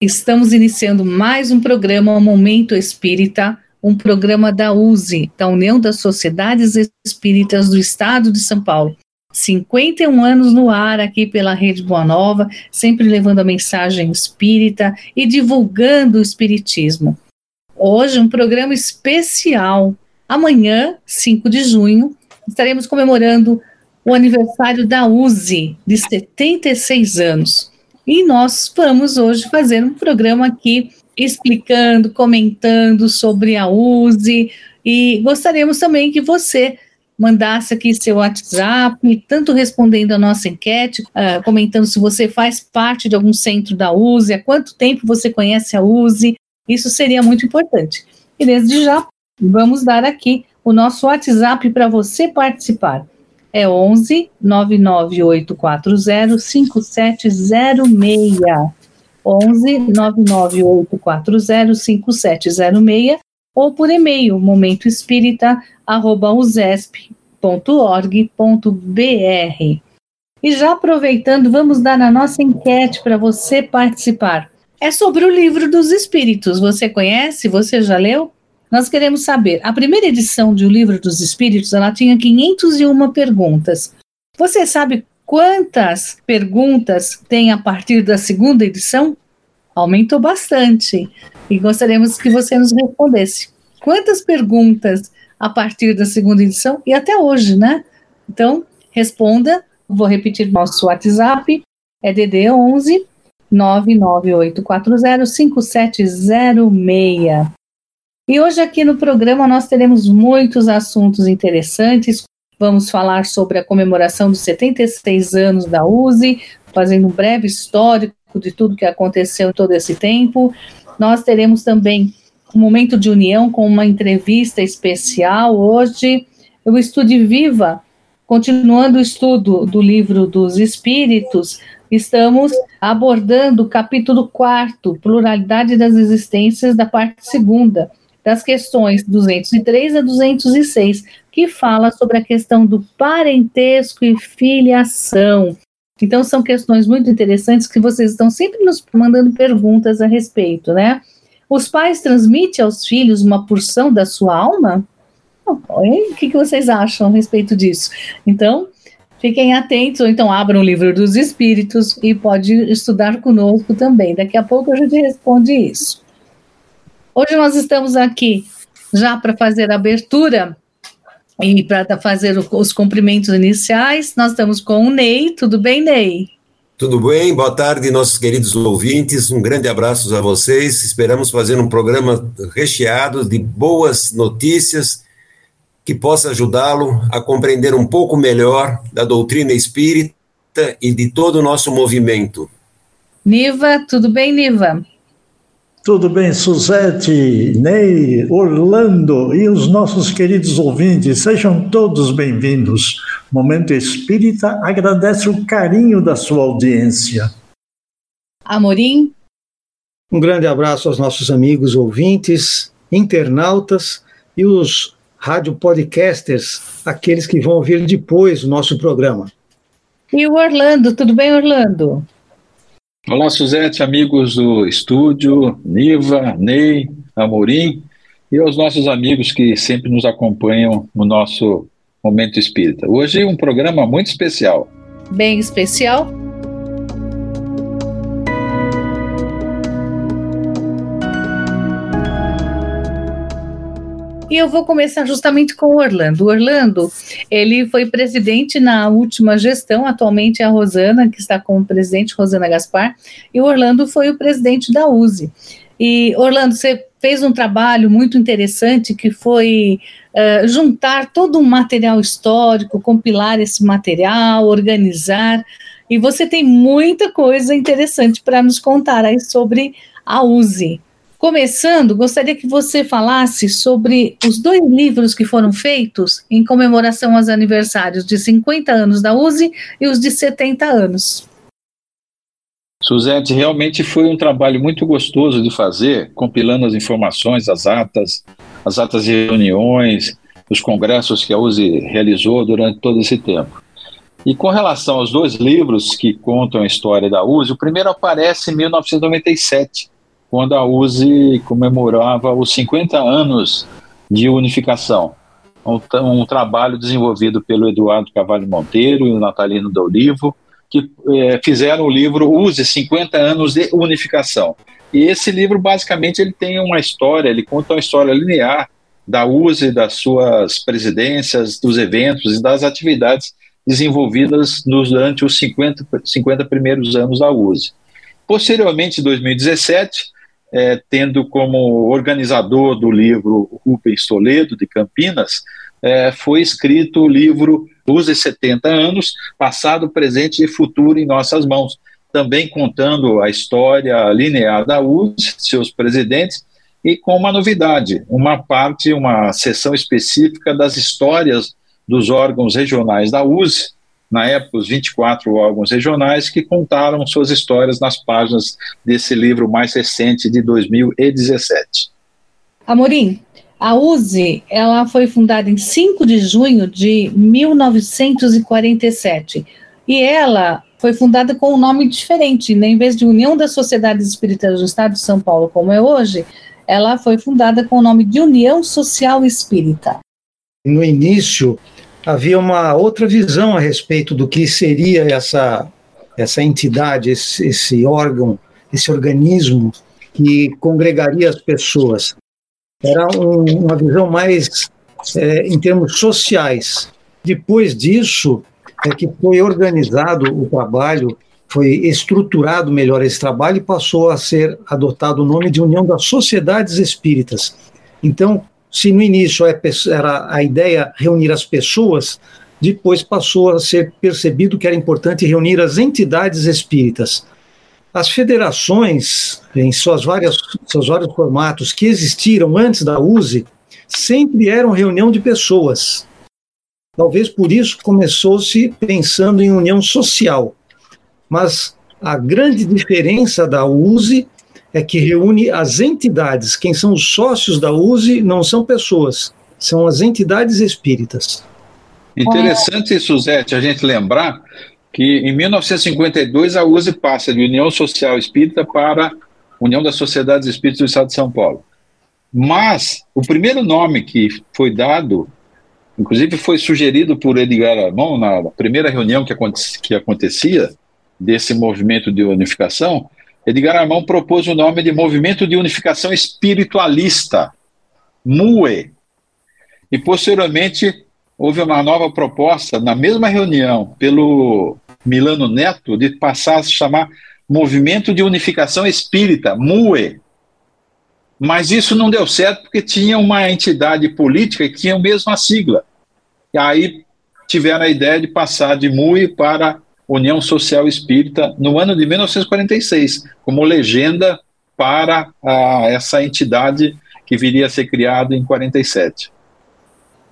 Estamos iniciando mais um programa Momento Espírita, um programa da USE, da União das Sociedades Espíritas do Estado de São Paulo. 51 anos no ar aqui pela Rede Boa Nova, sempre levando a mensagem espírita e divulgando o espiritismo. Hoje, um programa especial. Amanhã, 5 de junho, estaremos comemorando o aniversário da USE, de 76 anos. E nós vamos hoje fazer um programa aqui explicando, comentando sobre a USE e gostaríamos também que você mandasse aqui seu WhatsApp, tanto respondendo a nossa enquete, uh, comentando se você faz parte de algum centro da USE, há quanto tempo você conhece a USE, isso seria muito importante. E desde já, vamos dar aqui o nosso WhatsApp para você participar é 11 99840 5706. 11 99840 5706 ou por e-mail momentoespírita@usesp.org.br. E já aproveitando, vamos dar a nossa enquete para você participar. É sobre o livro dos espíritos. Você conhece? Você já leu? Nós queremos saber, a primeira edição de O Livro dos Espíritos, ela tinha 501 perguntas. Você sabe quantas perguntas tem a partir da segunda edição? Aumentou bastante. E gostaríamos que você nos respondesse. Quantas perguntas a partir da segunda edição e até hoje, né? Então, responda. Vou repetir nosso WhatsApp, é DD 11 99840 5706. E hoje aqui no programa nós teremos muitos assuntos interessantes. Vamos falar sobre a comemoração dos 76 anos da USE, fazendo um breve histórico de tudo que aconteceu em todo esse tempo. Nós teremos também um momento de união com uma entrevista especial hoje. O Estude Viva, continuando o estudo do livro dos Espíritos, estamos abordando o capítulo 4, Pluralidade das Existências, da parte segunda das questões 203 a 206, que fala sobre a questão do parentesco e filiação. Então, são questões muito interessantes que vocês estão sempre nos mandando perguntas a respeito, né? Os pais transmitem aos filhos uma porção da sua alma? O que, que vocês acham a respeito disso? Então, fiquem atentos, ou então abram o livro dos Espíritos e pode estudar conosco também. Daqui a pouco a gente responde isso. Hoje nós estamos aqui já para fazer a abertura e para fazer os cumprimentos iniciais. Nós estamos com o Ney. Tudo bem, Ney? Tudo bem? Boa tarde, nossos queridos ouvintes. Um grande abraço a vocês. Esperamos fazer um programa recheado de boas notícias que possa ajudá-lo a compreender um pouco melhor da doutrina espírita e de todo o nosso movimento. Niva, tudo bem, Niva? Tudo bem, Suzete, Ney, Orlando e os nossos queridos ouvintes, sejam todos bem-vindos. Momento Espírita agradece o carinho da sua audiência. Amorim. Um grande abraço aos nossos amigos ouvintes, internautas e os rádio podcasters, aqueles que vão ouvir depois o nosso programa. E o Orlando, tudo bem, Orlando? Olá, Suzete, amigos do estúdio, Niva, Ney, Amorim e aos nossos amigos que sempre nos acompanham no nosso Momento Espírita. Hoje um programa muito especial. Bem especial, E eu vou começar justamente com Orlando. Orlando, ele foi presidente na última gestão, atualmente é a Rosana, que está como presidente, Rosana Gaspar, e Orlando foi o presidente da USE. E, Orlando, você fez um trabalho muito interessante que foi uh, juntar todo um material histórico, compilar esse material, organizar, e você tem muita coisa interessante para nos contar aí sobre a USE. Começando, gostaria que você falasse sobre os dois livros que foram feitos em comemoração aos aniversários de 50 anos da USE e os de 70 anos. Suzete, realmente foi um trabalho muito gostoso de fazer, compilando as informações, as atas, as atas de reuniões, os congressos que a USE realizou durante todo esse tempo. E com relação aos dois livros que contam a história da USE, o primeiro aparece em 1997, quando a USE comemorava os 50 anos de unificação. Um, um trabalho desenvolvido pelo Eduardo Cavalho Monteiro e o Natalino Olivo, que é, fizeram o livro USE 50 anos de unificação. E esse livro, basicamente, ele tem uma história, ele conta uma história linear da USE, das suas presidências, dos eventos e das atividades desenvolvidas nos, durante os 50, 50 primeiros anos da USE. Posteriormente, em 2017, é, tendo como organizador do livro Rubens Toledo, de Campinas, é, foi escrito o livro USE 70 anos, passado, presente e futuro em nossas mãos, também contando a história linear da USE, seus presidentes, e com uma novidade, uma parte, uma sessão específica das histórias dos órgãos regionais da USE, na época os 24 órgãos regionais que contaram suas histórias nas páginas desse livro mais recente de 2017. Amorim, a USE ela foi fundada em 5 de junho de 1947 e ela foi fundada com um nome diferente, né? em vez de União das Sociedades Espíritas do Estado de São Paulo, como é hoje, ela foi fundada com o nome de União Social Espírita. No início, havia uma outra visão a respeito do que seria essa, essa entidade, esse, esse órgão, esse organismo que congregaria as pessoas. Era um, uma visão mais é, em termos sociais. Depois disso, é que foi organizado o trabalho, foi estruturado melhor esse trabalho e passou a ser adotado o nome de União das Sociedades Espíritas. Então, se no início é era a ideia reunir as pessoas, depois passou a ser percebido que era importante reunir as entidades espíritas. As federações, em suas várias, seus vários formatos que existiram antes da USE, sempre eram reunião de pessoas. Talvez por isso começou-se pensando em união social. Mas a grande diferença da USE é que reúne as entidades. Quem são os sócios da USE não são pessoas, são as entidades espíritas. Interessante, Suzete, a gente lembrar que em 1952 a USE passa de União Social Espírita para União das Sociedades Espíritas do Estado de São Paulo. Mas o primeiro nome que foi dado, inclusive foi sugerido por Edgar Armão na primeira reunião que, acontecia, que acontecia desse movimento de unificação, Edgar Armão propôs o nome de Movimento de Unificação Espiritualista, MUE. E, posteriormente, houve uma nova proposta, na mesma reunião, pelo Milano Neto, de passar a se chamar Movimento de Unificação Espírita, MUE. Mas isso não deu certo porque tinha uma entidade política que tinha a mesma sigla. E aí tiveram a ideia de passar de MUE para União Social Espírita no ano de 1946, como legenda para a, essa entidade que viria a ser criada em 47.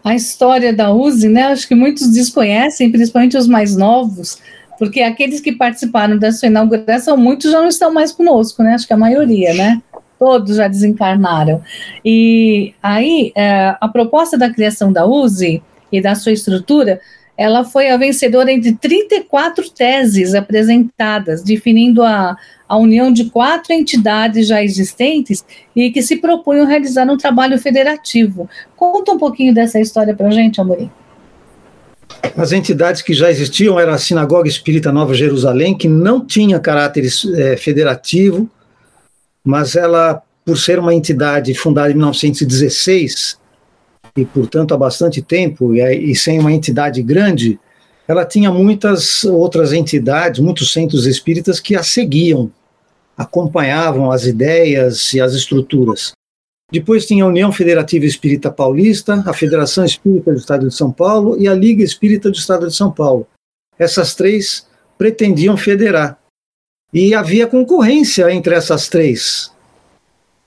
A história da USE, né, acho que muitos desconhecem, principalmente os mais novos, porque aqueles que participaram da sua inauguração, muitos já não estão mais conosco, né? Acho que a maioria, né? Todos já desencarnaram. E aí, é, a proposta da criação da USE e da sua estrutura ela foi a vencedora entre 34 teses apresentadas, definindo a, a união de quatro entidades já existentes e que se propunham realizar um trabalho federativo. Conta um pouquinho dessa história para a gente, Amorim. As entidades que já existiam eram a Sinagoga Espírita Nova Jerusalém, que não tinha caráter é, federativo, mas ela, por ser uma entidade fundada em 1916, e, portanto, há bastante tempo, e, e sem uma entidade grande, ela tinha muitas outras entidades, muitos centros espíritas que a seguiam, acompanhavam as ideias e as estruturas. Depois tinha a União Federativa Espírita Paulista, a Federação Espírita do Estado de São Paulo e a Liga Espírita do Estado de São Paulo. Essas três pretendiam federar. E havia concorrência entre essas três.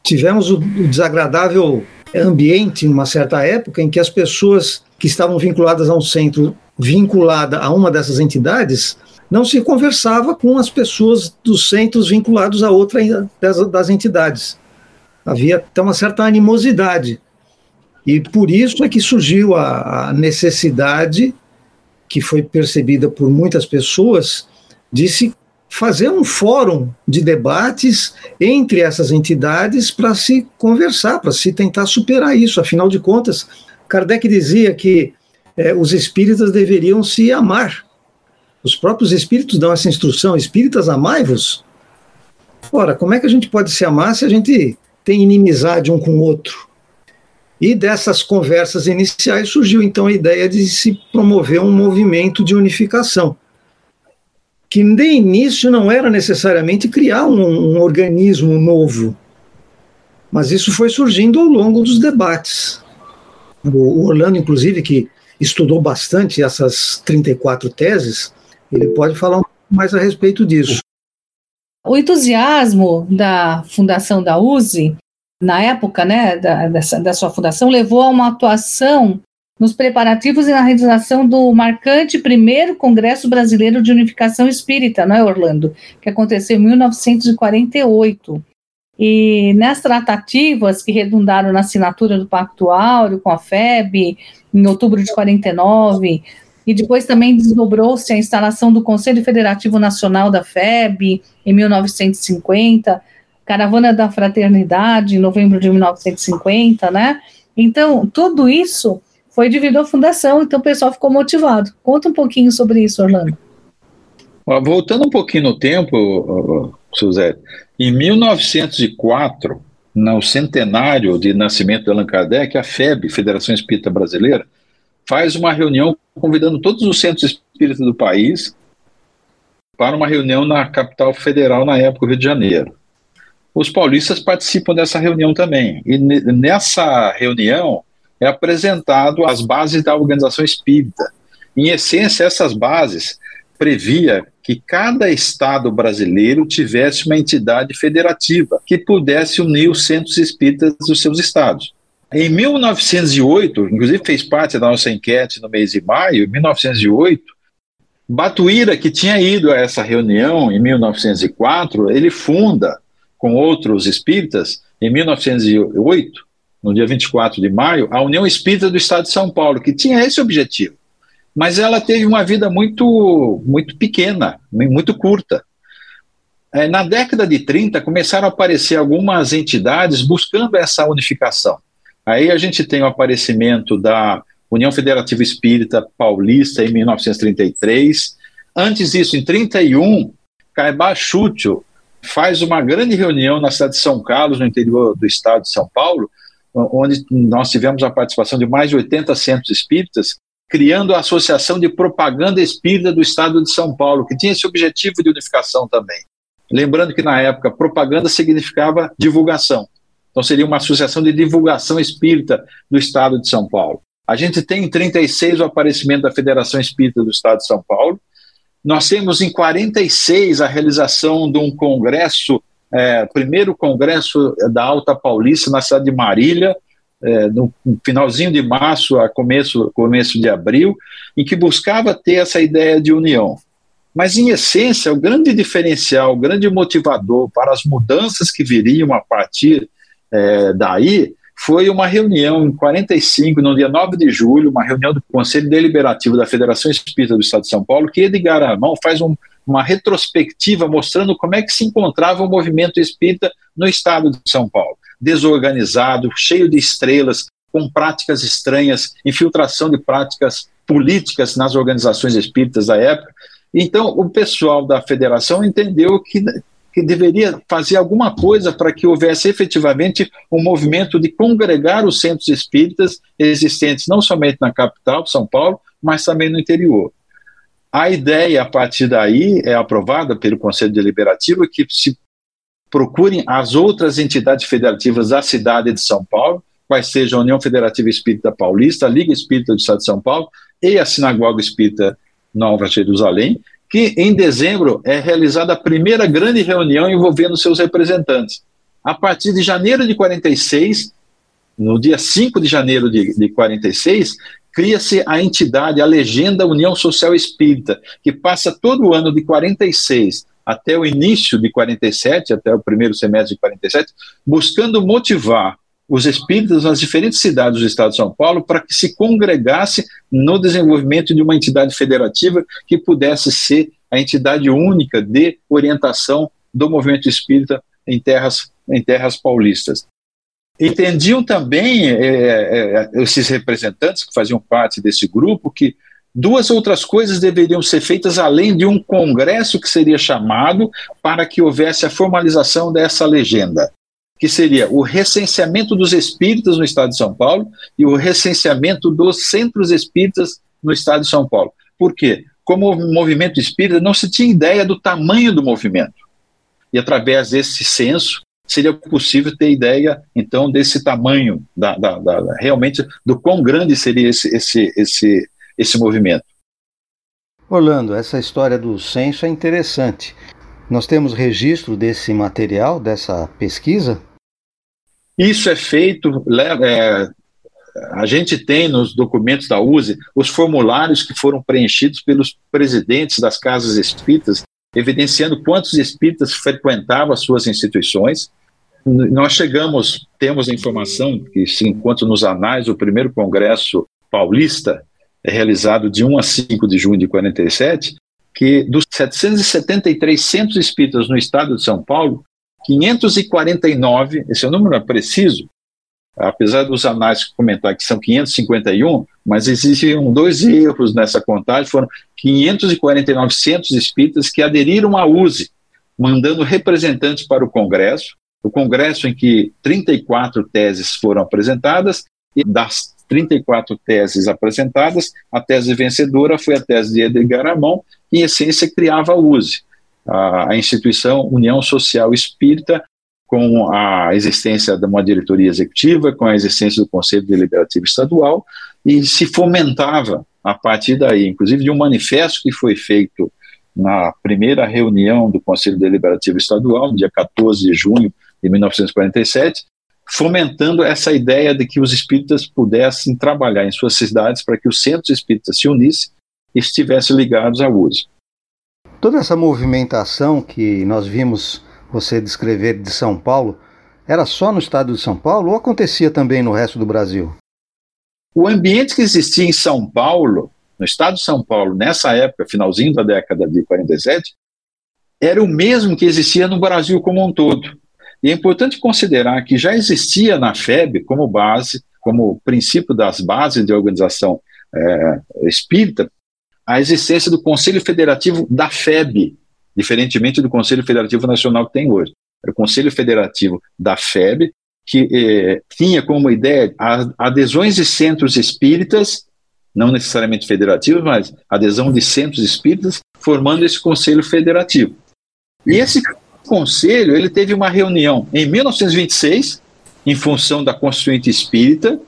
Tivemos o, desagradável ambiente, em uma certa época, em que as pessoas que estavam vinculadas a um centro, vinculada a uma dessas entidades, não se conversava com as pessoas dos centros vinculados a outra das, das entidades. Havia até uma certa animosidade. E por isso é que surgiu a, a necessidade que foi percebida por muitas pessoas de se fazer um fórum de debates entre essas entidades para se conversar, para se tentar superar isso. Afinal de contas, Kardec dizia que é, os espíritas deveriam se amar. Os próprios espíritos dão essa instrução: espíritas, amai-vos. Ora, como é que a gente pode se amar se a gente tem inimizade um com o outro? E dessas conversas iniciais surgiu então a ideia de se promover um movimento de unificação que de início não era necessariamente criar um, um organismo novo, mas isso foi surgindo ao longo dos debates. O Orlando, inclusive, que estudou bastante essas 34 teses, ele pode falar um pouco mais a respeito disso. O entusiasmo da fundação da USE, na época né, da, dessa, da sua fundação, levou a uma atuação nos preparativos e na realização do marcante primeiro Congresso Brasileiro de Unificação Espírita, não é, Orlando? Que aconteceu em 1948. E nessas tratativas que redundaram na assinatura do Pacto Áureo com a FEB, em outubro de 49, e depois também desdobrou-se a instalação do Conselho Federativo Nacional da FEB, em 1950, Caravana da Fraternidade, em novembro de 1950, né? Então, tudo isso foi devido à fundação, então o pessoal ficou motivado. Conta um pouquinho sobre isso, Orlando. Voltando um pouquinho no tempo, Suzette, em 1904, no centenário de nascimento de Allan Kardec, a FEB, Federação Espírita Brasileira, faz uma reunião convidando todos os centros espíritas do país para uma reunião na capital federal, na época, Rio de Janeiro. Os paulistas participam dessa reunião também. E nessa reunião, é apresentado as bases da organização espírita. Em essência, essas bases previa que cada estado brasileiro tivesse uma entidade federativa que pudesse unir os centros espíritas dos seus estados. Em 1908, inclusive fez parte da nossa enquete no mês de maio, em 1908, Batuíra, que tinha ido a essa reunião em 1904, ele funda, com outros espíritas, em 1908, no dia 24 de maio, a União Espírita do Estado de São Paulo, que tinha esse objetivo. Mas ela teve uma vida muito, muito pequena, muito curta. É, na década de 30, começaram a aparecer algumas entidades buscando essa unificação. Aí a gente tem o aparecimento da União Federativa Espírita Paulista em 1933. Antes disso, em 31, Caibá Chútil faz uma grande reunião na cidade de São Carlos, no interior do estado de São Paulo, onde nós tivemos a participação de mais de 80 centros espíritas, criando a Associação de Propaganda Espírita do Estado de São Paulo, que tinha esse objetivo de unificação também. Lembrando que na época propaganda significava divulgação. Então seria uma associação de divulgação espírita do Estado de São Paulo. A gente tem em 36 o aparecimento da Federação Espírita do Estado de São Paulo. Nós temos em 46 a realização de um congresso é, primeiro congresso da Alta Paulista na cidade de Marília, é, no finalzinho de março a começo, começo de abril, em que buscava ter essa ideia de união. Mas, em essência, o grande diferencial, o grande motivador para as mudanças que viriam a partir é, daí foi uma reunião em 45, no dia 9 de julho, uma reunião do Conselho Deliberativo da Federação Espírita do Estado de São Paulo, que Edgar Armão faz um, uma retrospectiva mostrando como é que se encontrava o movimento espírita no estado de São Paulo. Desorganizado, cheio de estrelas, com práticas estranhas, infiltração de práticas políticas nas organizações espíritas da época. Então, o pessoal da federação entendeu que, que deveria fazer alguma coisa para que houvesse efetivamente um movimento de congregar os centros espíritas existentes não somente na capital, São Paulo, mas também no interior. A ideia, a partir daí, é aprovada pelo Conselho Deliberativo que se procurem as outras entidades federativas da cidade de São Paulo, quais sejam a União Federativa Espírita Paulista, a Liga Espírita do Estado de São Paulo e a Sinagoga Espírita Nova Jerusalém, que em dezembro é realizada a primeira grande reunião envolvendo seus representantes. A partir de janeiro de 46, no dia 5 de janeiro de, de 46, cria-se a entidade, a legenda União Social Espírita, que passa todo o ano de 46 até o início de 47, até o primeiro semestre de 47, buscando motivar os espíritas nas diferentes cidades do estado de São Paulo para que se congregasse no desenvolvimento de uma entidade federativa que pudesse ser a entidade única de orientação do movimento espírita em terras, em terras paulistas. Entendiam também é, é, esses representantes que faziam parte desse grupo que duas outras coisas deveriam ser feitas além de um congresso que seria chamado para que houvesse a formalização dessa legenda que seria o recenseamento dos espíritas no estado de São Paulo e o recenseamento dos centros espíritas no estado de São Paulo. Por quê? Como movimento espírita, não se tinha ideia do tamanho do movimento. E através desse censo, seria possível ter ideia, então, desse tamanho, da, da, da, realmente, do quão grande seria esse, esse, esse, esse movimento. Orlando, essa história do censo é interessante. Nós temos registro desse material, dessa pesquisa? Isso é feito, é, a gente tem nos documentos da USE os formulários que foram preenchidos pelos presidentes das casas espíritas, evidenciando quantos espíritas frequentavam as suas instituições. Nós chegamos, temos a informação que se encontra nos anais, o primeiro congresso paulista, é realizado de 1 a 5 de junho de 47, que dos 773 centros espíritas no estado de São Paulo, 549, esse é o número preciso, apesar dos anais comentar que são 551, mas existiam dois erros nessa contagem, foram 549 centros espíritas que aderiram à USE, mandando representantes para o Congresso, o Congresso em que 34 teses foram apresentadas, e das 34 teses apresentadas, a tese vencedora foi a tese de Edgar Amon, que em essência criava a USE a, instituição União Social Espírita, com a existência de uma diretoria executiva, com a existência do Conselho Deliberativo Estadual, e se fomentava a partir daí, inclusive de um manifesto que foi feito na primeira reunião do Conselho Deliberativo Estadual, no dia 14 de junho de 1947, fomentando essa ideia de que os espíritas pudessem trabalhar em suas cidades para que os centros espíritas se unissem e estivessem ligados à USE. Toda essa movimentação que nós vimos você descrever de São Paulo, era só no estado de São Paulo ou acontecia também no resto do Brasil? O ambiente que existia em São Paulo, no estado de São Paulo, nessa época, finalzinho da década de 47, era o mesmo que existia no Brasil como um todo. E é importante considerar que já existia na FEB como base, como princípio das bases de organização é, espírita, a existência do Conselho Federativo da FEB, diferentemente do Conselho Federativo Nacional que tem hoje. O Conselho Federativo da FEB, que eh, tinha como ideia adesões de centros espíritas, não necessariamente federativos, mas adesão de centros espíritas, formando esse Conselho Federativo. E esse conselho ele teve uma reunião em 1926, em função da Constituinte Espírita,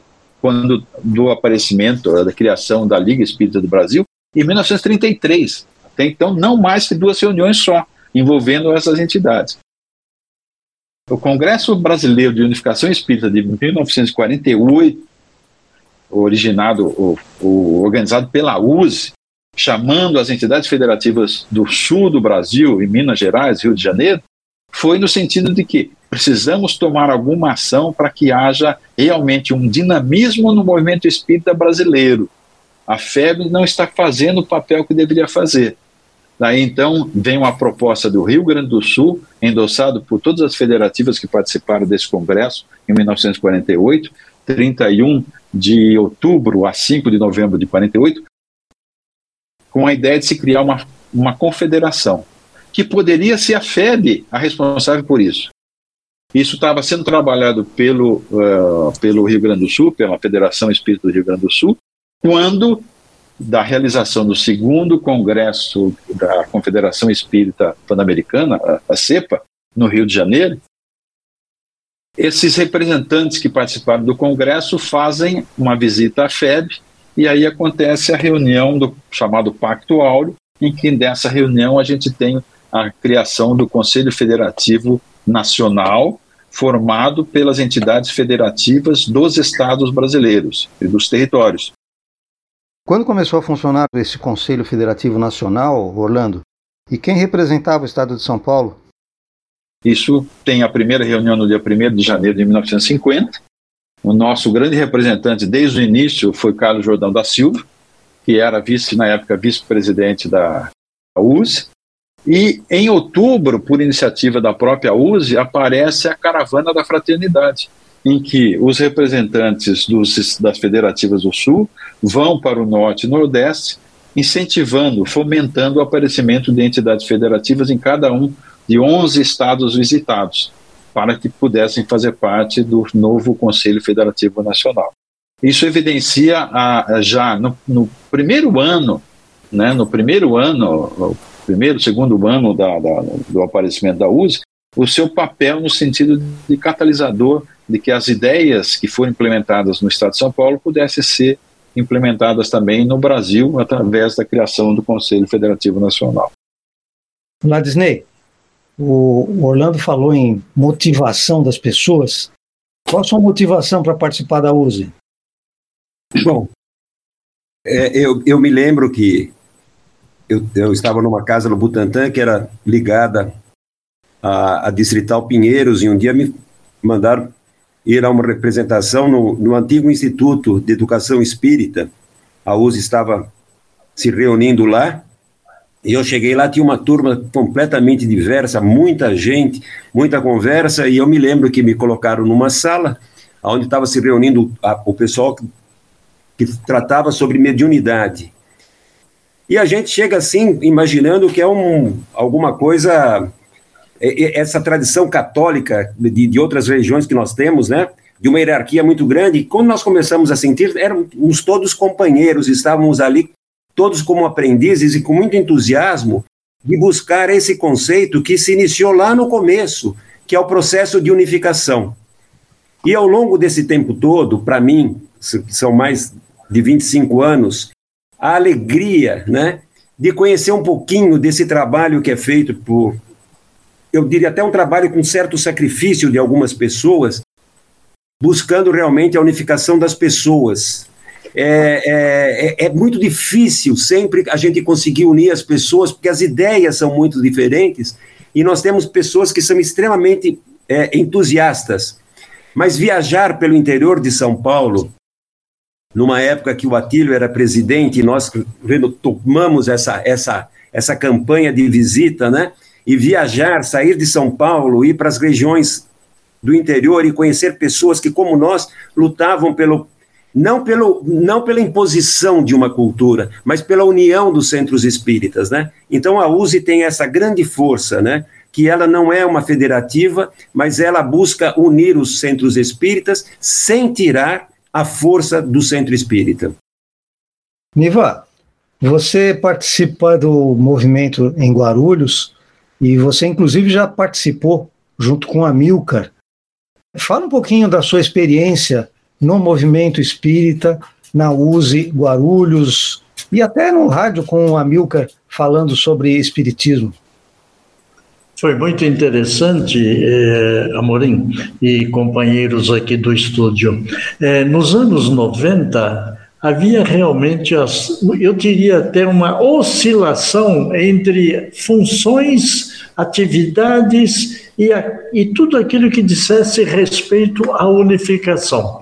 quando do aparecimento, da criação da Liga Espírita do Brasil, em 1933. Até então, não mais que duas reuniões só, envolvendo essas entidades. O Congresso Brasileiro de Unificação Espírita de 1948, originado, organizado pela USE, chamando as entidades federativas do sul do Brasil, em Minas Gerais, Rio de Janeiro, foi no sentido de que precisamos tomar alguma ação para que haja realmente um dinamismo no movimento espírita brasileiro, a FEB não está fazendo o papel que deveria fazer. Daí então vem uma proposta do Rio Grande do Sul, endossado por todas as federativas que participaram desse congresso em 1948, 31 de outubro a 5 de novembro de 48, com a ideia de se criar uma, uma confederação, que poderia ser a FEB a responsável por isso. Isso estava sendo trabalhado pelo, uh, pelo Rio Grande do Sul, pela Federação Espírita do Rio Grande do Sul, quando da realização do segundo congresso da Confederação Espírita Pan-Americana, a CEPA, no Rio de Janeiro, esses representantes que participaram do congresso fazem uma visita à FEB e aí acontece a reunião do chamado Pacto Áureo, em que dessa reunião a gente tem a criação do Conselho Federativo Nacional, formado pelas entidades federativas dos estados brasileiros e dos territórios. Quando começou a funcionar esse Conselho Federativo Nacional, Orlando, e quem representava o Estado de São Paulo? Isso tem a primeira reunião no dia 1 de janeiro de 1950, O nosso grande representante desde o início foi Carlos Jordão da Silva, que era vice na época vice-presidente da USE. E em outubro, por iniciativa da própria USE, aparece a Caravana da Fraternidade, em que os representantes dos, das federativas do Sul vão para o Norte e Nordeste, incentivando, fomentando o aparecimento de entidades federativas em cada um de 11 estados visitados, para que pudessem fazer parte do novo Conselho Federativo Nacional. Isso evidencia a, a já no, no, primeiro ano, né, no primeiro ano, primeiro, segundo ano da, da, do aparecimento da USE, o seu papel no sentido de catalisador de que as ideias que foram implementadas no Estado de São Paulo pudessem ser implementadas também no Brasil através da criação do Conselho Federativo Nacional. Lá Disney, o Orlando falou em motivação das pessoas. Qual a sua motivação para participar da USE? Bom, é, eu, eu me lembro que eu, eu estava numa casa no Butantã que era ligada à, à Distrital Pinheiros e um dia me mandaram ir a uma representação no, no antigo Instituto de Educação Espírita. A USE estava se reunindo lá e eu cheguei lá, tinha uma turma completamente diversa, muita gente, muita conversa, e eu me lembro que me colocaram numa sala onde estava se reunindo a, o pessoal que, que tratava sobre mediunidade. E a gente chega assim, imaginando que é um, alguma coisa, é, é, essa tradição católica de, de outras religiões que nós temos, né? De uma hierarquia muito grande. E quando nós começamos a sentir, éramos todos companheiros, estávamos ali todos como aprendizes e com muito entusiasmo de buscar esse conceito que se iniciou lá no começo, que é o processo de unificação. E ao longo desse tempo todo, para mim, são mais de 25 anos, a alegria, né, de conhecer um pouquinho desse trabalho que é feito por, eu diria até um trabalho com certo sacrifício de algumas pessoas, buscando realmente a unificação das pessoas. É, é, é, é muito difícil sempre a gente conseguir unir as pessoas, porque as ideias são muito diferentes, e nós temos pessoas que são extremamente é, entusiastas. Mas viajar pelo interior de São Paulo, numa época que o Atílio era presidente e nós tomamos essa, essa, essa campanha de visita, né? E viajar, sair de São Paulo, ir para as regiões do interior e conhecer pessoas que, como nós, lutavam pelo, não, pelo, não pela imposição de uma cultura, mas pela união dos centros espíritas, né? Então a USE tem essa grande força, né? Que ela não é uma federativa, mas ela busca unir os centros espíritas sem tirar a força do centro espírita. Niva, você participa do movimento em Guarulhos e você, inclusive, já participou junto com a Milcar. Fala um pouquinho da sua experiência no movimento espírita, na USE Guarulhos e até no rádio com o Amilcar falando sobre espiritismo. Foi muito interessante, eh, Amorim e companheiros aqui do estúdio. Eh, nos anos 90, havia realmente, as, eu diria até uma oscilação entre funções, atividades e, a, e tudo aquilo que dissesse respeito à unificação.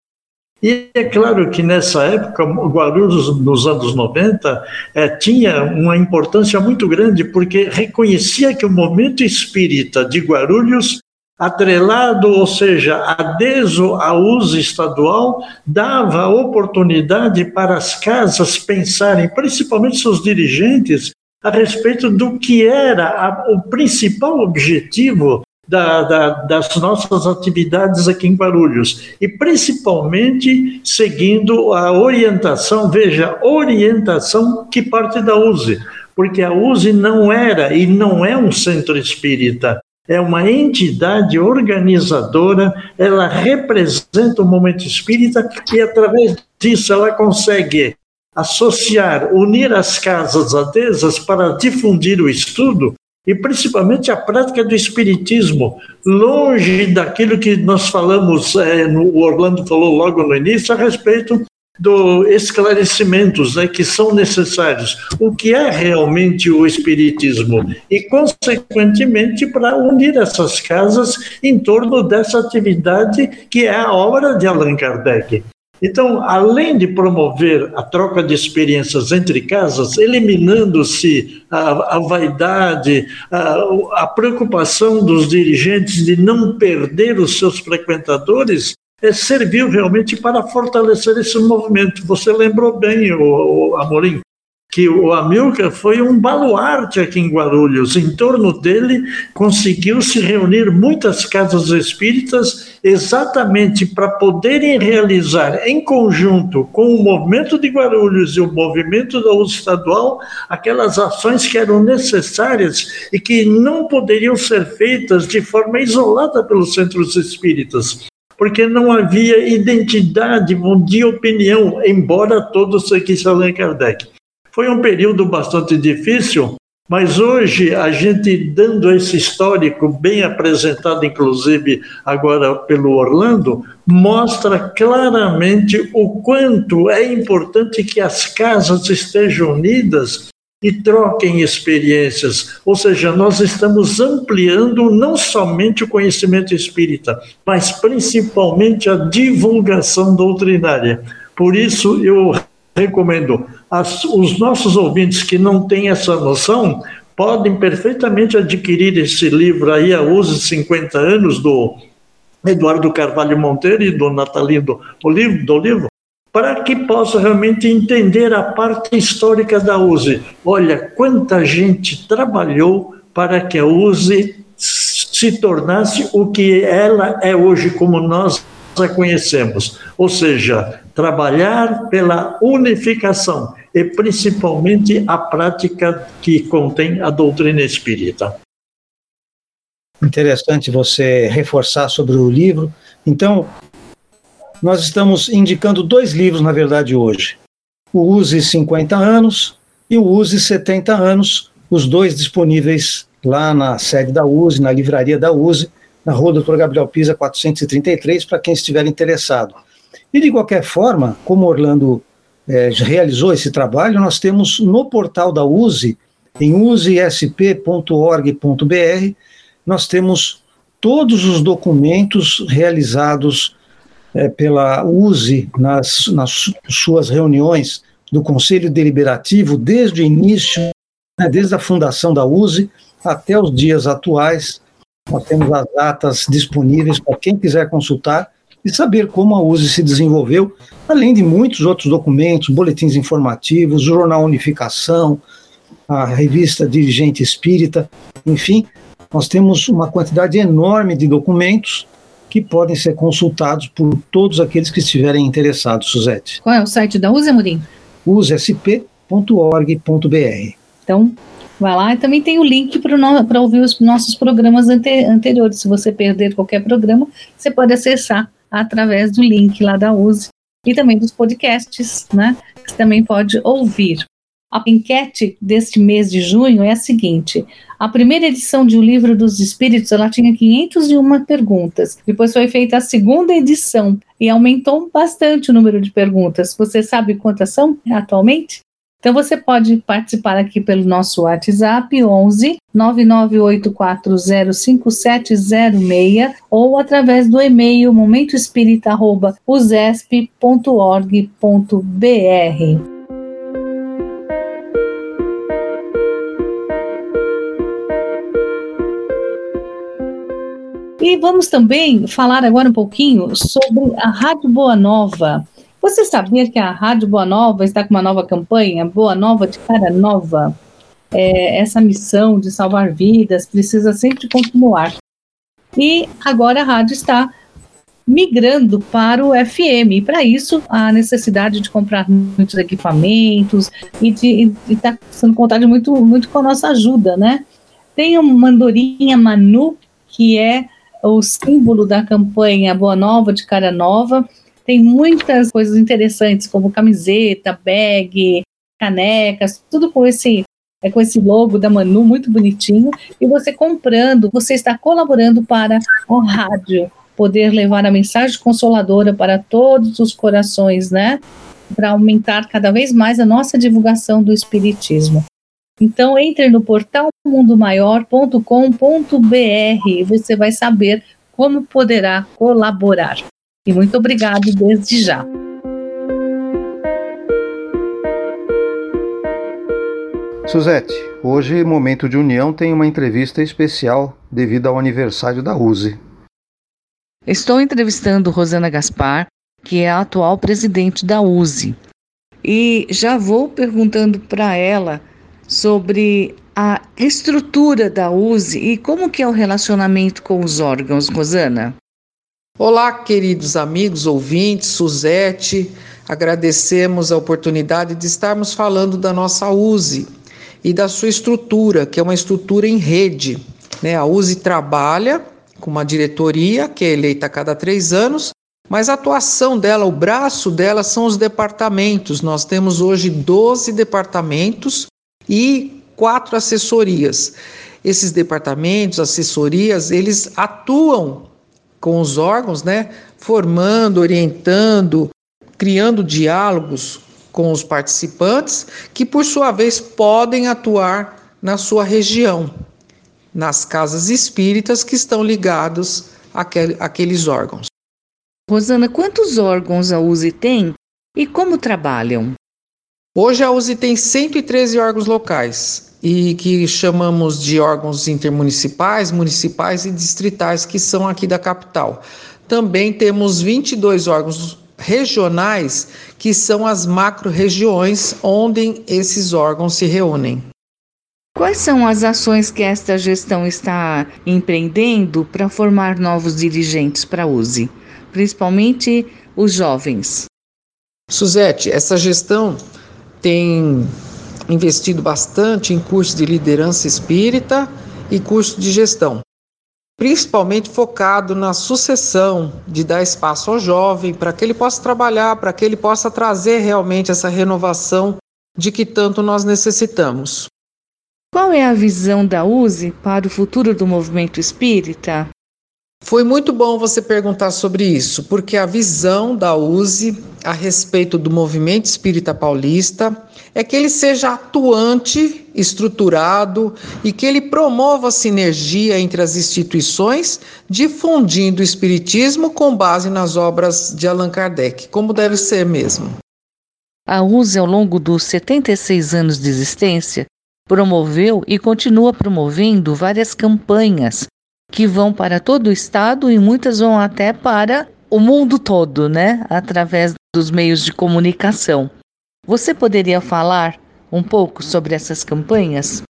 E é claro que nessa época, Guarulhos, nos anos 90, é, tinha uma importância muito grande, porque reconhecia que o movimento espírita de Guarulhos, atrelado, ou seja, adeso à uso estadual, dava oportunidade para as casas pensarem, principalmente seus dirigentes, a respeito do que era a, o principal objetivo da, da, das nossas atividades aqui em Guarulhos. E principalmente seguindo a orientação, veja, orientação que parte da USE, porque a USE não era e não é um centro espírita, é uma entidade organizadora, ela representa o momento espírita e através disso ela consegue associar, unir as casas adesas para difundir o estudo e principalmente a prática do espiritismo, longe daquilo que nós falamos, é, no, o Orlando falou logo no início, a respeito do esclarecimentos né, que são necessários. O que é realmente o Espiritismo? E, consequentemente, para unir essas casas em torno dessa atividade que é a obra de Allan Kardec. Então, além de promover a troca de experiências entre casas, eliminando-se a, a, vaidade, a, a preocupação dos dirigentes de não perder os seus frequentadores, é, serviu realmente para fortalecer esse movimento. Você lembrou bem, o, o Amorim, que o Amilcar foi um baluarte aqui em Guarulhos. Em torno dele conseguiu se reunir muitas casas espíritas exatamente para poderem realizar em conjunto com o movimento de Guarulhos e o movimento da uso estadual aquelas ações que eram necessárias e que não poderiam ser feitas de forma isolada pelos centros espíritas porque não havia identidade de opinião, embora todos seguissem Allan Kardec. Foi um período bastante difícil, mas hoje a gente dando esse histórico bem apresentado, inclusive agora pelo Orlando, mostra claramente o quanto é importante que as casas estejam unidas e troquem experiências. Ou seja, nós estamos ampliando não somente o conhecimento espírita, mas principalmente a divulgação doutrinária. Por isso, eu recomendo as, os nossos ouvintes que não têm essa noção podem perfeitamente adquirir esse livro aí, a Use 50 anos, do Eduardo Carvalho Monteiro e do Natalino do, do livro, para que possa realmente entender a parte histórica da USE. Olha, quanta gente trabalhou para que a USE se tornasse o que ela é hoje, como nós a conhecemos. Ou seja, trabalhar pela unificação e principalmente a prática que contém a doutrina espírita. Interessante você reforçar sobre o livro. Então, nós estamos indicando dois livros, na verdade, hoje. O Use 50 anos e o Use 70 anos, os dois disponíveis lá na sede da USE, na livraria da USE, na rua Dr. Gabriel Pisa, 433, para quem estiver interessado. E, de qualquer forma, como Orlando é, realizou esse trabalho, nós temos no portal da USE, em usesp.org.br, nós temos todos os documentos realizados é, pela USE nas, nas suas reuniões do Conselho Deliberativo, desde o início, né, desde a fundação da USE até os dias atuais. Nós temos as datas disponíveis para quem quiser consultar e saber como a USE se desenvolveu, além de muitos outros documentos, boletins informativos, Jornal Unificação, a revista Dirigente Espírita, enfim, nós temos uma quantidade enorme de documentos que podem ser consultados por todos aqueles que estiverem interessados, Suzete. Qual é o site da USE, Amorim? usesp.org.br. Então, vai lá e também tem o link para ouvir os nossos programas ante anteriores. Se você perder qualquer programa, você pode acessar através do link lá da USE e também dos podcasts, né? Você também pode ouvir. A enquete deste mês de junho é a seguinte: a primeira edição de O Livro dos Espíritos ela tinha 501 perguntas. Depois foi feita a segunda edição e aumentou bastante o número de perguntas. Você sabe quantas são atualmente? Então você pode participar aqui pelo nosso WhatsApp 11 998405706 ou através do e-mail momentoespírita@usesp.org.br. E vamos também falar agora um pouquinho sobre a Rádio Boa Nova. Você sabia que a Rádio Boa Nova está com uma nova campanha, Boa Nova de Cara Nova? É, essa missão de salvar vidas precisa sempre continuar. E agora a rádio está migrando para o FM. E para isso, a necessidade de comprar muitos equipamentos e de estar tá sendo contado muito, muito com a nossa ajuda, né? Tem uma andorinha Manu, que é o símbolo da campanha Boa Nova de Cara Nova. Tem muitas coisas interessantes, como camiseta, bag, canecas, tudo com esse é com esse logo da Manu muito bonitinho. E você comprando, você está colaborando para o rádio poder levar a mensagem consoladora para todos os corações, né? para aumentar cada vez mais a nossa divulgação do Espiritismo. Então, entre no portal mundomaior.com.br e você vai saber como poderá colaborar. E muito obrigado desde já. Suzete, hoje, Momento de União tem uma entrevista especial devido ao aniversário da USE. Estou entrevistando Rosana Gaspar, que é a atual presidente da USE. E já vou perguntando para ela sobre a estrutura da USE e como que é o relacionamento com os órgãos, Rosana. Olá, queridos amigos, ouvintes, Suzete. Agradecemos a oportunidade de estarmos falando da nossa USE, e da sua estrutura, que é uma estrutura em rede. Né? A USE trabalha com uma diretoria que é eleita a cada três anos, mas a atuação dela, o braço dela são os departamentos. Nós temos hoje 12 departamentos e quatro assessorias. Esses departamentos, assessorias, eles atuam com os órgãos, né, formando, orientando, criando diálogos com os participantes, que por sua vez podem atuar na sua região, nas casas espíritas que estão ligados àquele, àqueles órgãos. Rosana, quantos órgãos a USE tem e como trabalham? Hoje a USE tem 113 órgãos locais e que chamamos de órgãos intermunicipais, municipais e distritais que são aqui da capital. Também temos 22 órgãos regionais, que são as macro-regiões onde esses órgãos se reúnem. Quais são as ações que esta gestão está empreendendo para formar novos dirigentes para a USE, principalmente os jovens? Suzete, essa gestão tem investido bastante em cursos de liderança espírita e curso de gestão principalmente focado na sucessão, de dar espaço ao jovem para que ele possa trabalhar, para que ele possa trazer realmente essa renovação de que tanto nós necessitamos. Qual é a visão da USE para o futuro do movimento espírita? Foi muito bom você perguntar sobre isso, porque a visão da USE a respeito do movimento espírita paulista é que ele seja atuante, estruturado e que ele promova a sinergia entre as instituições, difundindo o espiritismo com base nas obras de Allan Kardec, como deve ser mesmo. A USE, ao longo dos 76 anos de existência, promoveu e continua promovendo várias campanhas que vão para todo o estado e muitas vão até para o mundo todo, né? Através dos meios de comunicação. Você poderia falar um pouco sobre essas campanhas?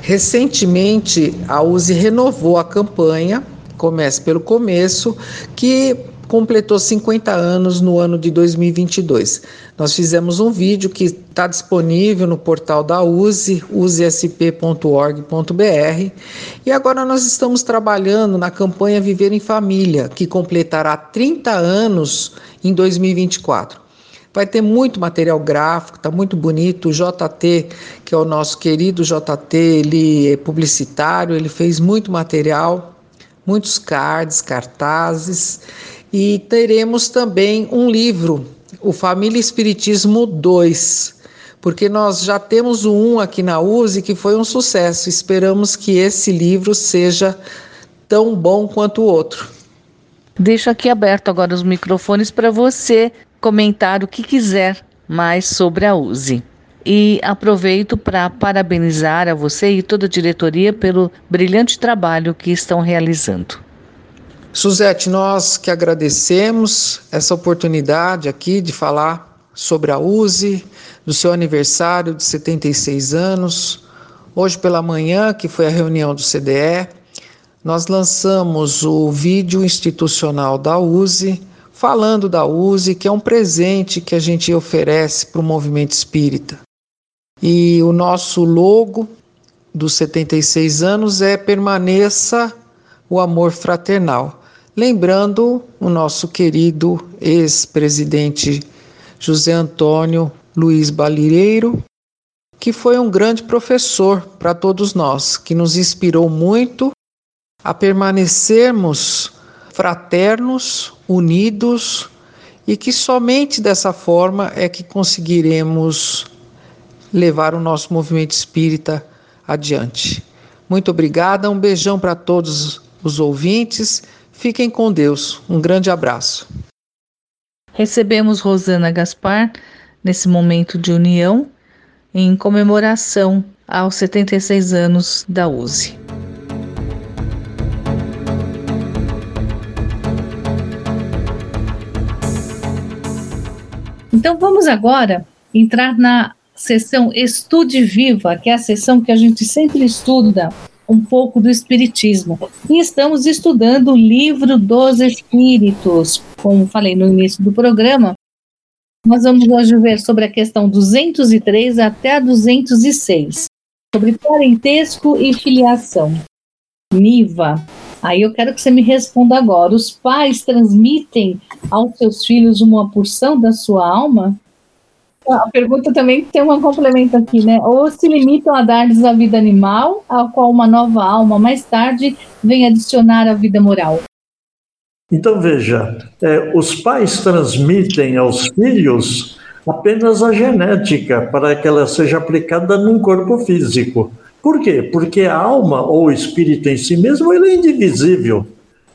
Recentemente, a USE renovou a campanha, comece pelo começo, que completou 50 anos no ano de 2022. Nós fizemos um vídeo que está disponível no portal da USE, usesp.org.br, e agora nós estamos trabalhando na campanha Viver em Família, que completará 30 anos em 2024. Vai ter muito material gráfico, tá muito bonito. O JT, que é o nosso querido JT, ele é publicitário, ele fez muito material, muitos cards, cartazes e teremos também um livro, o Família Espiritismo 2, porque nós já temos um aqui na USE que foi um sucesso. Esperamos que esse livro seja tão bom quanto o outro. Deixo aqui aberto agora os microfones para você comentar o que quiser mais sobre a USE. E aproveito para parabenizar a você e toda a diretoria pelo brilhante trabalho que estão realizando. Suzete, nós que agradecemos essa oportunidade aqui de falar sobre a USE, do seu aniversário de 76 anos. Hoje pela manhã, que foi a reunião do CDE, nós lançamos o vídeo institucional da USE, falando da USE, que é um presente que a gente oferece para o movimento espírita. E o nosso logo dos 76 anos é Permaneça o Amor Fraternal lembrando o nosso querido ex-presidente José Antônio Luiz Balireiro, que foi um grande professor para todos nós, que nos inspirou muito a permanecermos fraternos, unidos e que somente dessa forma é que conseguiremos levar o nosso movimento espírita adiante. Muito obrigada, um beijão para todos os ouvintes. Fiquem com Deus. Um grande abraço. Recebemos Rosana Gaspar nesse momento de união em comemoração aos 76 anos da USE. Então vamos agora entrar na sessão Estude Viva, que é a sessão que a gente sempre estuda um pouco do Espiritismo. E estamos estudando o Livro dos Espíritos. Como falei no início do programa, nós vamos hoje ver sobre a questão 203 até a 206, sobre parentesco e filiação. Niva, aí eu quero que você me responda agora. Os pais transmitem aos seus filhos uma porção da sua alma? A pergunta também tem um complemento aqui, né? Ou se limitam a dar-lhes a vida animal, a qual uma nova alma mais tarde vem adicionar a vida moral. Então veja, é, os pais transmitem aos filhos apenas a genética para que ela seja aplicada num corpo físico. Por quê? Porque a alma ou o espírito em si mesmo ele é indivisível.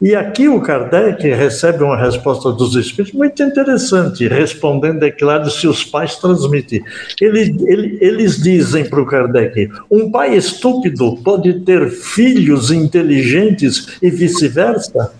E aqui o Kardec recebe uma resposta dos espíritos muito interessante, respondendo, é claro, se os pais transmitem. Ele, ele, eles dizem para o Kardec: um pai estúpido pode ter filhos inteligentes e vice-versa?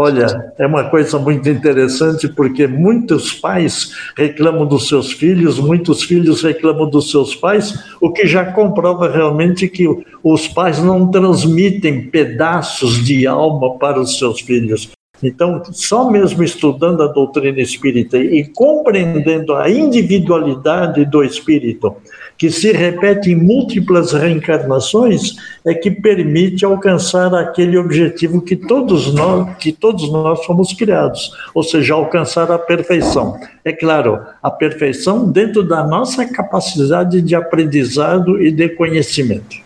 Olha, é uma coisa muito interessante porque muitos pais reclamam dos seus filhos, muitos filhos reclamam dos seus pais, o que já comprova realmente que os pais não transmitem pedaços de alma para os seus filhos. Então, só mesmo estudando a doutrina espírita e compreendendo a individualidade do espírito, que se repete em múltiplas reencarnações, é que permite alcançar aquele objetivo que todos nós, que todos nós fomos criados, ou seja, alcançar a perfeição. É claro, a perfeição dentro da nossa capacidade de aprendizado e de conhecimento.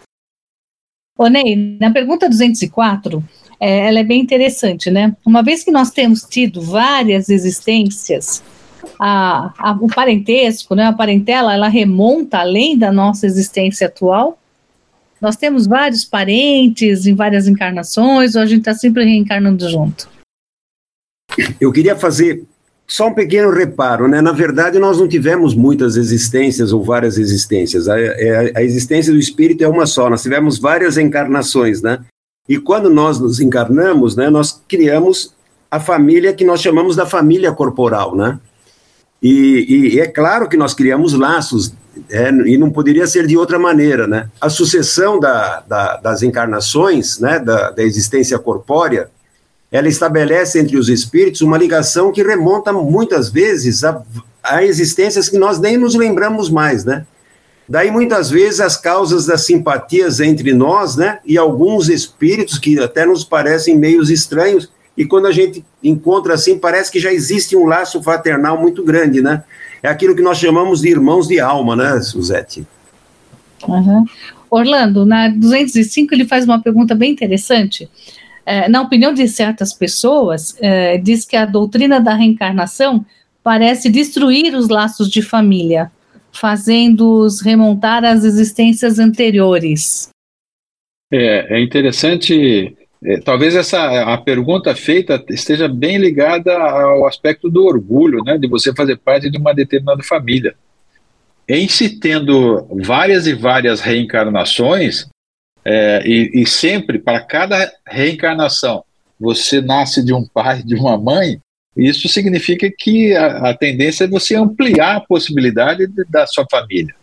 Ô Ney, na pergunta 204, é, ela é bem interessante, né? Uma vez que nós temos tido várias existências, a, a, o parentesco, né, a parentela, ela remonta além da nossa existência atual. Nós temos vários parentes em várias encarnações, ou a gente está sempre reencarnando junto? Eu queria fazer só um pequeno reparo, né? Na verdade, nós não tivemos muitas existências ou várias existências. A, a, é, a existência do espírito é uma só. Nós tivemos várias encarnações, né? E quando nós nos encarnamos, né, nós criamos a família que nós chamamos da família corporal, né? E, e, é claro que nós criamos laços, é, e não poderia ser de outra maneira, né? A sucessão da, da, das encarnações, né, da, da existência corpórea, ela estabelece entre os espíritos uma ligação que remonta muitas vezes a, a existências que nós nem nos lembramos mais, né? Daí, muitas vezes, as causas das simpatias entre nós, né, e alguns espíritos que até nos parecem meios estranhos, e quando a gente encontra assim, parece que já existe um laço fraternal muito grande, né? É aquilo que nós chamamos de irmãos de alma, né, Suzete? Uhum. Orlando, na 205 ele faz uma pergunta bem interessante. É, na opinião de certas pessoas, é, diz que a doutrina da reencarnação parece destruir os laços de família, fazendo-os remontar às existências anteriores. É, é interessante é, talvez essa a pergunta feita esteja bem ligada ao aspecto do orgulho, né, de você fazer parte de uma determinada família. Em se tendo várias e várias reencarnações, é, e, e sempre, para cada reencarnação, você nasce de um pai, de uma mãe, isso significa que a, a tendência é você ampliar a possibilidade de, da sua família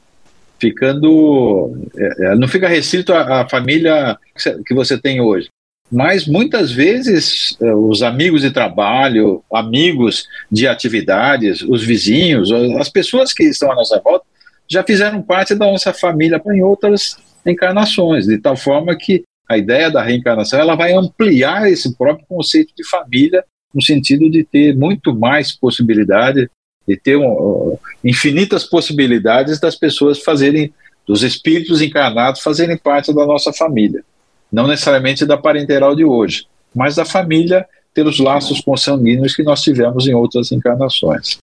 ficando. É, é não fica restrito à, família que você tem hoje mas muitas vezes eh, os amigos de trabalho, amigos de atividades, os vizinhos, as pessoas que estão à nossa volta já fizeram parte da nossa família em outras encarnações, de tal forma que a ideia da reencarnação ela vai ampliar esse próprio conceito de família no sentido de ter muito mais possibilidade, de ter um, infinitas possibilidades das pessoas fazerem, dos espíritos encarnados fazerem parte da nossa família não necessariamente da parenteral de hoje, mas da família ter os laços consanguíneos que nós tivemos em outras encarnações.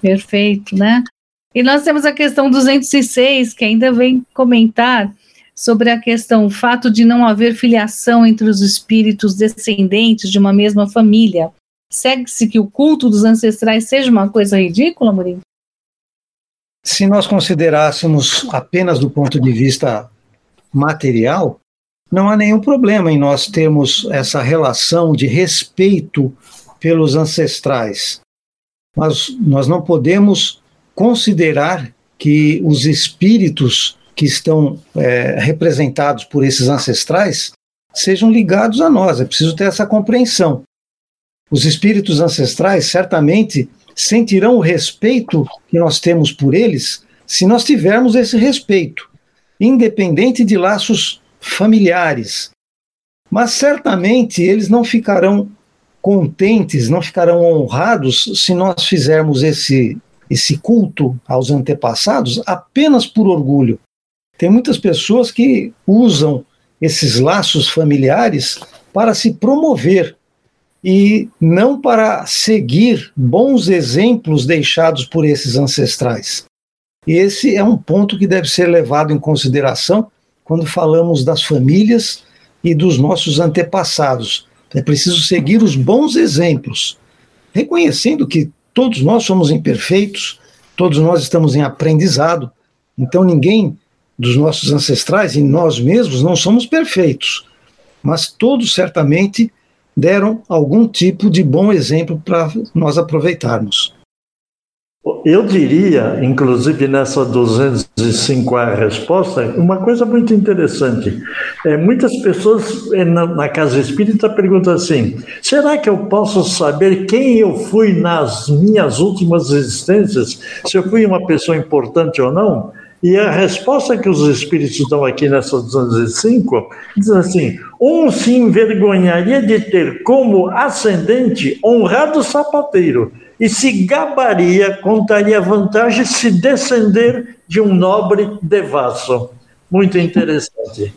Perfeito, né? E nós temos a questão 206, que ainda vem comentar sobre a questão, o fato de não haver filiação entre os espíritos descendentes de uma mesma família. Segue-se que o culto dos ancestrais seja uma coisa ridícula, Mourinho? Se nós considerássemos apenas do ponto de vista material, não há nenhum problema em nós termos essa relação de respeito pelos ancestrais. Mas nós não podemos considerar que os espíritos que estão é, representados por esses ancestrais sejam ligados a nós. É preciso ter essa compreensão. Os espíritos ancestrais certamente sentirão o respeito que nós temos por eles se nós tivermos esse respeito, independente de laços familiares. Mas certamente eles não ficarão contentes, não ficarão honrados se nós fizermos esse, esse culto aos antepassados apenas por orgulho. Tem muitas pessoas que usam esses laços familiares para se promover e não para seguir bons exemplos deixados por esses ancestrais. Esse é um ponto que deve ser levado em consideração quando falamos das famílias e dos nossos antepassados. É preciso seguir os bons exemplos, reconhecendo que todos nós somos imperfeitos, todos nós estamos em aprendizado, então ninguém dos nossos ancestrais e nós mesmos não somos perfeitos, mas todos certamente deram algum tipo de bom exemplo para nós aproveitarmos. Eu diria, inclusive nessa 205 a resposta, uma coisa muito interessante. É, muitas pessoas é, na, na, casa espírita perguntam assim: será que eu posso saber quem eu fui nas minhas últimas existências? Se eu fui uma pessoa importante ou não? E a resposta que os espíritos dão aqui nessa 205 diz assim: um se envergonharia de ter como ascendente honrado sapateiro e se gabaria, contaria vantagem se descender de um nobre devasso. Muito interessante.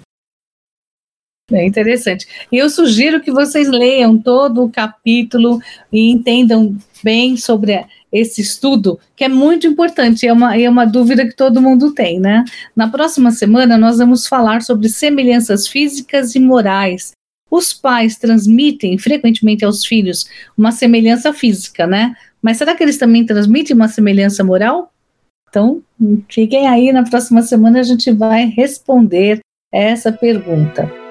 É interessante. E eu sugiro que vocês leiam todo o capítulo e entendam bem sobre esse estudo, que é muito importante, é uma, é uma dúvida que todo mundo tem, né? Na próxima semana, nós vamos falar sobre semelhanças físicas e morais. Os pais transmitem frequentemente aos filhos uma semelhança física, né? Mas será que eles também transmitem uma semelhança moral? Então, fiquem aí, na próxima semana a gente vai responder essa pergunta.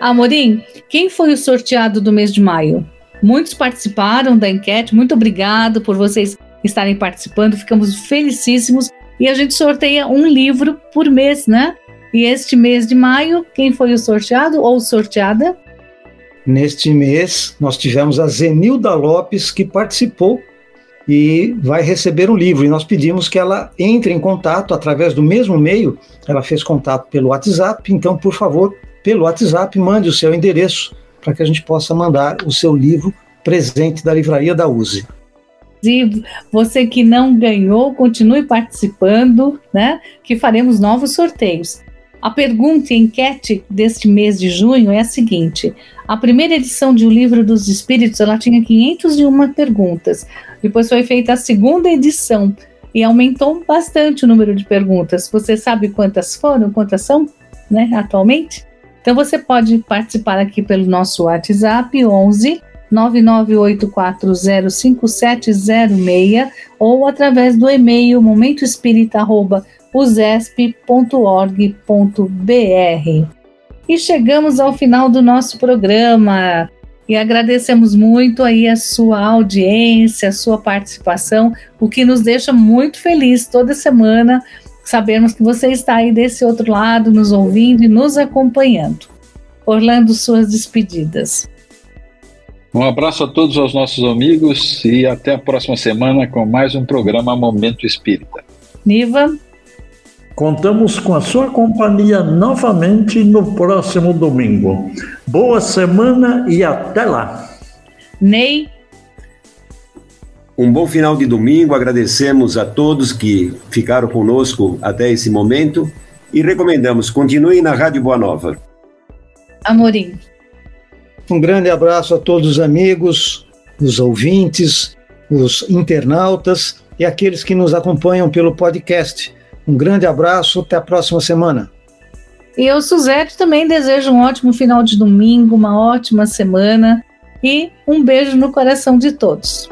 Amorim, quem foi o sorteado do mês de maio? Muitos participaram da enquete, muito obrigado por vocês estarem participando, ficamos felicíssimos e a gente sorteia um livro por mês, né? E este mês de maio, quem foi o sorteado ou sorteada? Neste mês, nós tivemos a Zenilda Lopes, que participou e vai receber um livro. E nós pedimos que ela entre em contato através do mesmo meio. Ela fez contato pelo WhatsApp, então, por favor, pelo WhatsApp, mande o seu endereço para que a gente possa mandar o seu livro presente da livraria da USE. E você que não ganhou, continue participando, né? Que faremos novos sorteios. A pergunta e enquete deste mês de junho é a seguinte: a primeira edição de O Livro dos Espíritos ela tinha 501 perguntas. Depois foi feita a segunda edição e aumentou bastante o número de perguntas. Você sabe quantas foram? Quantas são, né, atualmente? Então você pode participar aqui pelo nosso WhatsApp 11 998405706 ou através do e-mail momentoespírita@usesp.org.br. E chegamos ao final do nosso programa e agradecemos muito aí a sua audiência, a sua participação, o que nos deixa muito feliz toda semana Sabemos que você está aí desse outro lado, nos ouvindo e nos acompanhando. Orlando, suas despedidas. Um abraço a todos os nossos amigos e até a próxima semana com mais um programa Momento Espírita. Niva. Contamos com a sua companhia novamente no próximo domingo. Boa semana e até lá. Ney. Um bom final de domingo. Agradecemos a todos que ficaram conosco até esse momento e recomendamos continuem na Rádio Boa Nova. Amorim. Um grande abraço a todos os amigos, os ouvintes, os internautas e aqueles que nos acompanham pelo podcast. Um grande abraço, até a próxima semana. E eu, Suzete, também desejo um ótimo final de domingo, uma ótima semana e um beijo no coração de todos.